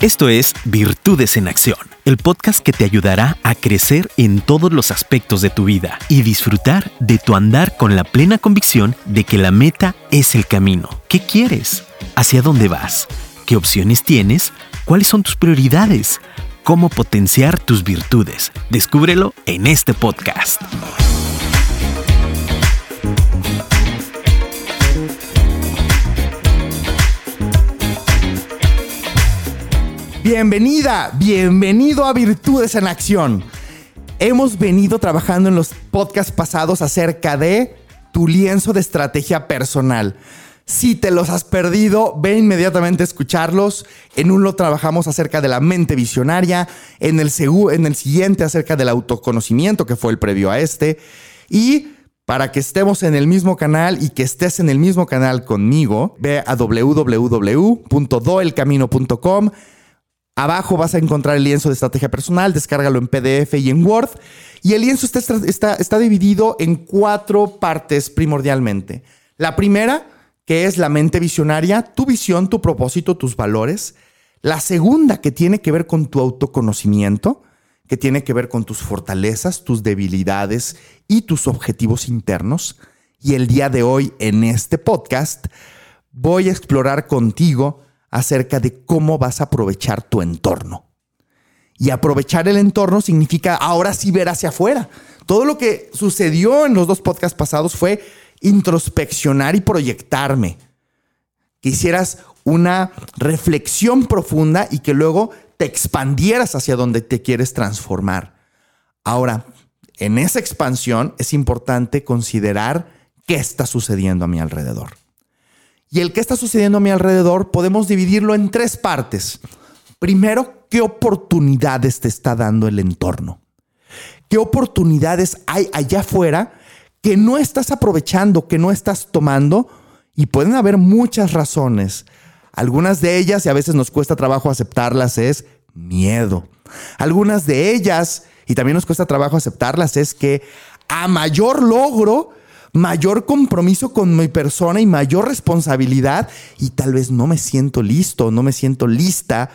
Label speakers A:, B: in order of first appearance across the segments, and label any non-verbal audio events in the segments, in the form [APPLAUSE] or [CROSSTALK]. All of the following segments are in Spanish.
A: Esto es Virtudes en Acción, el podcast que te ayudará a crecer en todos los aspectos de tu vida y disfrutar de tu andar con la plena convicción de que la meta es el camino. ¿Qué quieres? ¿Hacia dónde vas? ¿Qué opciones tienes? ¿Cuáles son tus prioridades? ¿Cómo potenciar tus virtudes? Descúbrelo en este podcast.
B: Bienvenida, bienvenido a Virtudes en Acción. Hemos venido trabajando en los podcasts pasados acerca de tu lienzo de estrategia personal. Si te los has perdido, ve inmediatamente a escucharlos. En uno trabajamos acerca de la mente visionaria, en el, en el siguiente acerca del autoconocimiento, que fue el previo a este. Y para que estemos en el mismo canal y que estés en el mismo canal conmigo, ve a www.doelcamino.com Abajo vas a encontrar el lienzo de estrategia personal, descárgalo en PDF y en Word. Y el lienzo está, está, dividido en cuatro partes primordialmente. La primera, que es la mente visionaria, tu visión, tu propósito, tus valores. La segunda, que tiene que ver con tu autoconocimiento, que tiene que ver con tus fortalezas, tus debilidades y tus objetivos internos. Y el día de hoy, en este podcast, voy a explorar contigo acerca de cómo vas a aprovechar tu entorno. Y aprovechar el entorno significa ahora sí ver hacia afuera. Todo lo que sucedió en los dos podcasts pasados fue introspeccionar y proyectarme. Que hicieras una reflexión profunda y que luego te expandieras hacia donde te quieres transformar. Ahora, en esa expansión es importante considerar qué está sucediendo a mi alrededor. Y el que está sucediendo a mi alrededor podemos dividirlo en tres partes. Primero, ¿qué oportunidades te está dando el entorno? ¿Qué oportunidades hay allá afuera que no estás aprovechando, que no estás tomando? Y pueden haber muchas razones. Algunas de ellas, y a veces nos cuesta trabajo aceptarlas, es miedo. Algunas de ellas, y también nos cuesta trabajo aceptarlas, es que a mayor logro, mayor compromiso con mi persona y mayor responsabilidad y tal vez no me siento listo, no me siento lista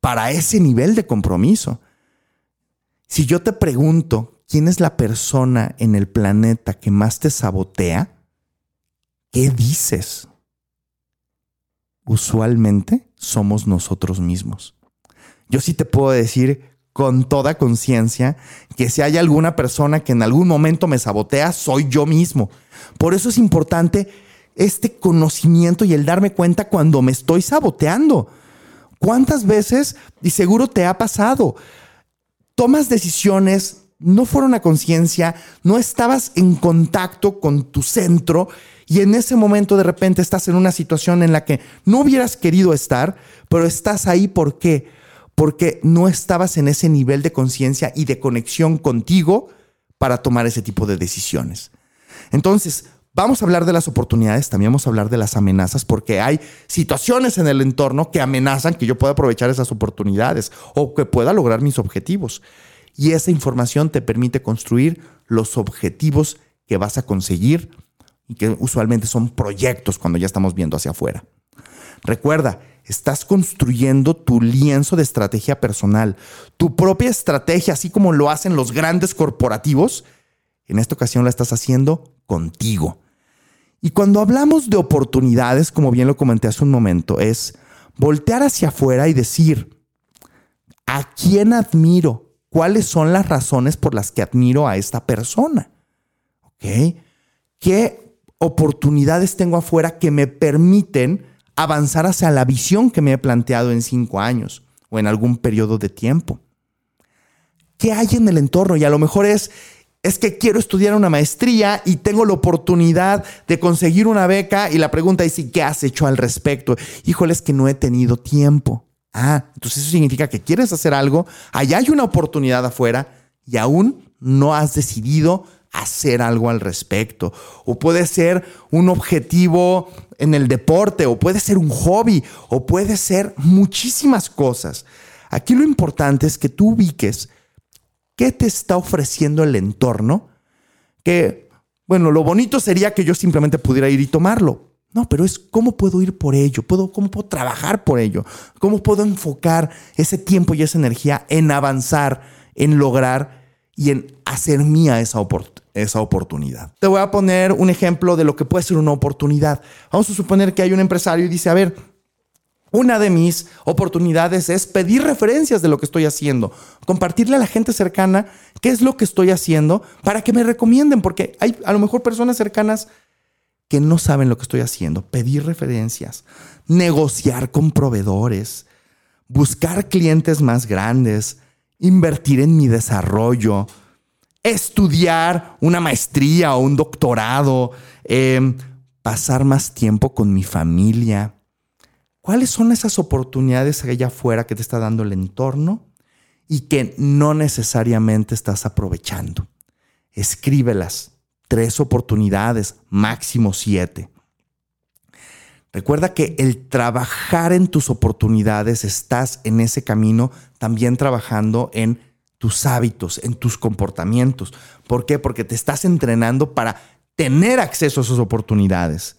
B: para ese nivel de compromiso. Si yo te pregunto, ¿quién es la persona en el planeta que más te sabotea? ¿Qué dices? Usualmente somos nosotros mismos. Yo sí te puedo decir con toda conciencia que si hay alguna persona que en algún momento me sabotea, soy yo mismo. Por eso es importante este conocimiento y el darme cuenta cuando me estoy saboteando. ¿Cuántas veces, y seguro te ha pasado, tomas decisiones, no fueron a conciencia, no estabas en contacto con tu centro y en ese momento de repente estás en una situación en la que no hubieras querido estar, pero estás ahí ¿por qué? Porque no estabas en ese nivel de conciencia y de conexión contigo para tomar ese tipo de decisiones. Entonces, vamos a hablar de las oportunidades, también vamos a hablar de las amenazas, porque hay situaciones en el entorno que amenazan que yo pueda aprovechar esas oportunidades o que pueda lograr mis objetivos. Y esa información te permite construir los objetivos que vas a conseguir y que usualmente son proyectos cuando ya estamos viendo hacia afuera. Recuerda, Estás construyendo tu lienzo de estrategia personal, tu propia estrategia, así como lo hacen los grandes corporativos. En esta ocasión la estás haciendo contigo. Y cuando hablamos de oportunidades, como bien lo comenté hace un momento, es voltear hacia afuera y decir, ¿a quién admiro? ¿Cuáles son las razones por las que admiro a esta persona? ¿Qué oportunidades tengo afuera que me permiten avanzar hacia la visión que me he planteado en cinco años o en algún periodo de tiempo. ¿Qué hay en el entorno? Y a lo mejor es, es que quiero estudiar una maestría y tengo la oportunidad de conseguir una beca y la pregunta es, ¿y qué has hecho al respecto? Híjole, es que no he tenido tiempo. Ah, entonces eso significa que quieres hacer algo, allá hay una oportunidad afuera y aún no has decidido hacer algo al respecto. O puede ser un objetivo en el deporte, o puede ser un hobby, o puede ser muchísimas cosas. Aquí lo importante es que tú ubiques qué te está ofreciendo el entorno, que, bueno, lo bonito sería que yo simplemente pudiera ir y tomarlo. No, pero es cómo puedo ir por ello, ¿Puedo, cómo puedo trabajar por ello, cómo puedo enfocar ese tiempo y esa energía en avanzar, en lograr y en hacer mía esa, esa oportunidad. Te voy a poner un ejemplo de lo que puede ser una oportunidad. Vamos a suponer que hay un empresario y dice, a ver, una de mis oportunidades es pedir referencias de lo que estoy haciendo, compartirle a la gente cercana qué es lo que estoy haciendo para que me recomienden, porque hay a lo mejor personas cercanas que no saben lo que estoy haciendo, pedir referencias, negociar con proveedores, buscar clientes más grandes, invertir en mi desarrollo, estudiar una maestría o un doctorado, em, pasar más tiempo con mi familia. ¿Cuáles son esas oportunidades allá afuera que te está dando el entorno y que no necesariamente estás aprovechando? Escríbelas tres oportunidades, máximo siete. Recuerda que el trabajar en tus oportunidades, estás en ese camino también trabajando en tus hábitos, en tus comportamientos. ¿Por qué? Porque te estás entrenando para tener acceso a esas oportunidades.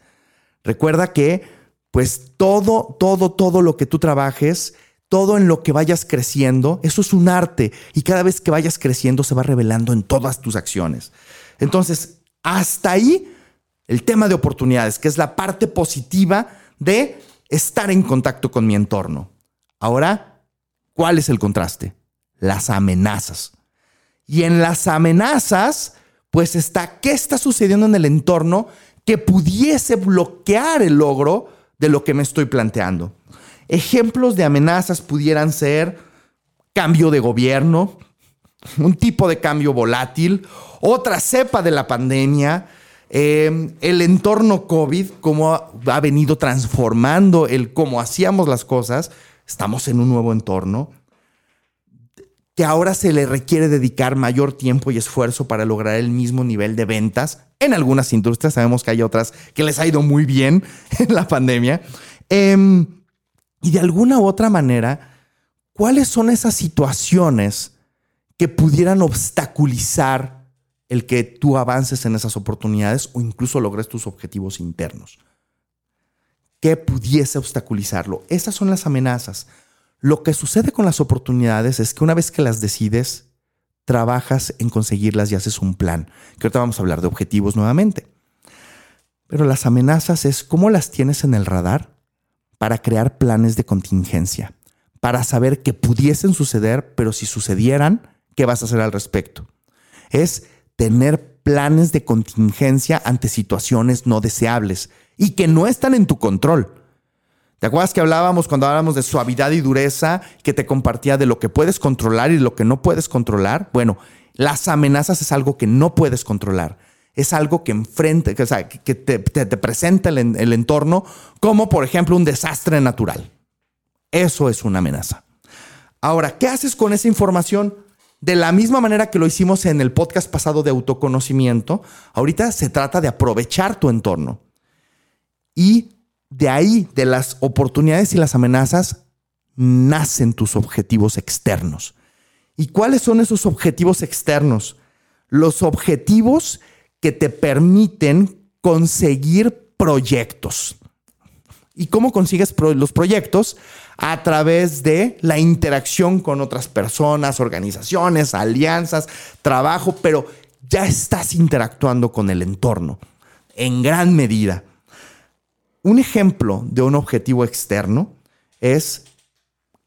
B: Recuerda que pues todo, todo, todo lo que tú trabajes, todo en lo que vayas creciendo, eso es un arte y cada vez que vayas creciendo se va revelando en todas tus acciones. Entonces, hasta ahí el tema de oportunidades, que es la parte positiva de estar en contacto con mi entorno. Ahora, ¿cuál es el contraste? Las amenazas. Y en las amenazas, pues está qué está sucediendo en el entorno que pudiese bloquear el logro de lo que me estoy planteando. Ejemplos de amenazas pudieran ser cambio de gobierno, un tipo de cambio volátil, otra cepa de la pandemia, em, el entorno COVID, cómo ha, venido transformando el cómo hacíamos las cosas. Estamos en un nuevo entorno que ahora se le requiere dedicar mayor tiempo y esfuerzo para lograr el mismo nivel de ventas. En algunas industrias sabemos que hay otras que les ha ido muy bien [LAUGHS] en la pandemia. Em, y de alguna u otra manera, ¿cuáles son esas situaciones que pudieran obstaculizar el que tú avances en esas oportunidades o incluso logres tus objetivos internos. ¿Qué pudiese obstaculizarlo? Esas son las amenazas. Lo que sucede con las oportunidades es que una vez que las decides, trabajas en conseguirlas y haces un plan. Que ahorita vamos a hablar de objetivos nuevamente. Pero las amenazas es cómo las tienes en el radar para crear planes de contingencia, para saber que pudiesen suceder, pero si sucedieran, ¿qué vas a hacer al respecto? Es tener planes de contingencia ante situaciones no deseables y que no están en tu control. ¿Te acuerdas que hablábamos cuando hablábamos de suavidad y dureza, que te compartía de lo que puedes controlar y lo que no puedes controlar? Bueno, las amenazas es algo que no puedes controlar. Es algo que enfrente, que, que te, presenta el, el entorno como, por ejemplo, un desastre natural. Eso es una amenaza. Ahora, ¿qué haces con esa información? De la misma manera que lo hicimos en el podcast pasado de autoconocimiento, ahorita se trata de aprovechar tu entorno. Y de ahí, de las oportunidades y las amenazas, nacen tus objetivos externos. ¿Y cuáles son esos objetivos externos? Los objetivos que te permiten conseguir proyectos. ¿Y cómo consigues los proyectos? A través de la interacción con otras personas, organizaciones, alianzas, trabajo, pero ya estás interactuando con el entorno en gran medida. Un ejemplo de un objetivo externo es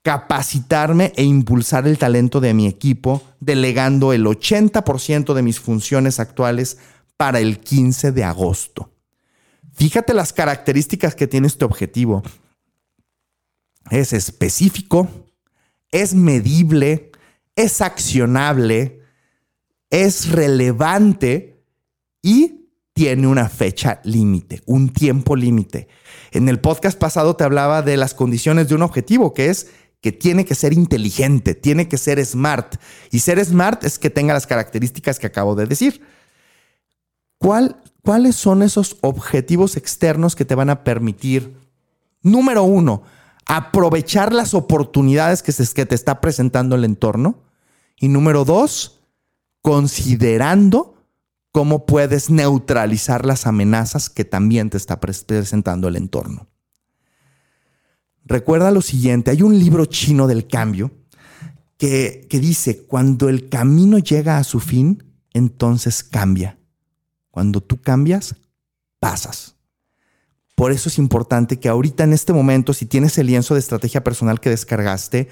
B: capacitarme e impulsar el talento de mi equipo, delegando el 80% de mis funciones actuales para el 15 de agosto. Fíjate las características que tiene este objetivo. Es específico, es medible, es accionable, es relevante y tiene una fecha límite, un tiempo límite. En el podcast pasado te hablaba de las condiciones de un objetivo, que es que tiene que ser inteligente, tiene que ser smart. Y ser smart es que tenga las características que acabo de decir. ¿Cuál ¿Cuáles son esos objetivos externos que te van a permitir, número uno, aprovechar las oportunidades que, se, que te está presentando el entorno? Y número dos, considerando cómo puedes neutralizar las amenazas que también te está presentando el entorno. Recuerda lo siguiente, hay un libro chino del cambio que, que dice, cuando el camino llega a su fin, entonces cambia. Cuando tú cambias, pasas. Por eso es importante que ahorita en este momento, si tienes el lienzo de estrategia personal que descargaste,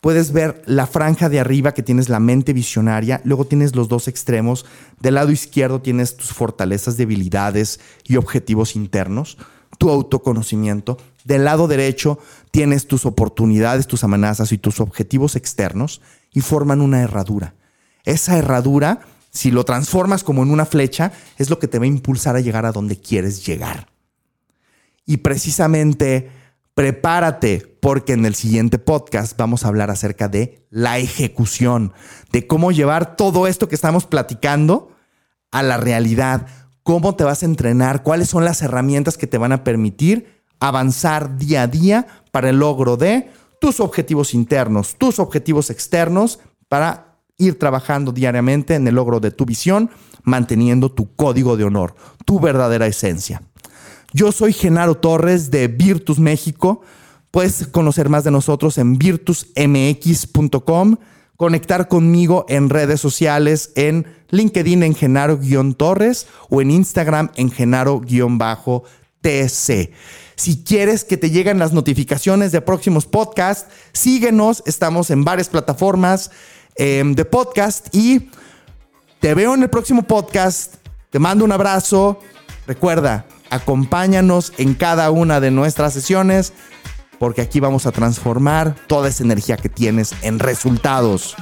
B: puedes ver la franja de arriba que tienes la mente visionaria, luego tienes los dos extremos, del lado izquierdo tienes tus fortalezas, debilidades y objetivos internos, tu autoconocimiento, del lado derecho tienes tus oportunidades, tus amenazas y tus objetivos externos y forman una herradura. Esa herradura si lo transformas como en una flecha, es lo que te va a impulsar a llegar a donde quieres llegar. Y precisamente prepárate porque en el siguiente podcast vamos a hablar acerca de la ejecución, de cómo llevar todo esto que estamos platicando a la realidad, cómo te vas a entrenar, cuáles son las herramientas que te van a permitir avanzar día a día para el logro de tus objetivos internos, tus objetivos externos, para ir trabajando diariamente en el logro de tu visión, manteniendo tu código de honor, tu verdadera esencia. Yo soy Genaro Torres de Virtus México. Puedes conocer más de nosotros en virtusmx.com, conectar conmigo en redes sociales en LinkedIn en Genaro-Torres o en Instagram en Genaro-TC. Si quieres que te lleguen las notificaciones de próximos podcasts, síguenos. Estamos en varias plataformas. Em, de podcast y te veo en el próximo podcast. Te mando un abrazo. Recuerda, acompáñanos en cada una de nuestras sesiones porque aquí vamos a transformar toda esa energía que tienes en resultados.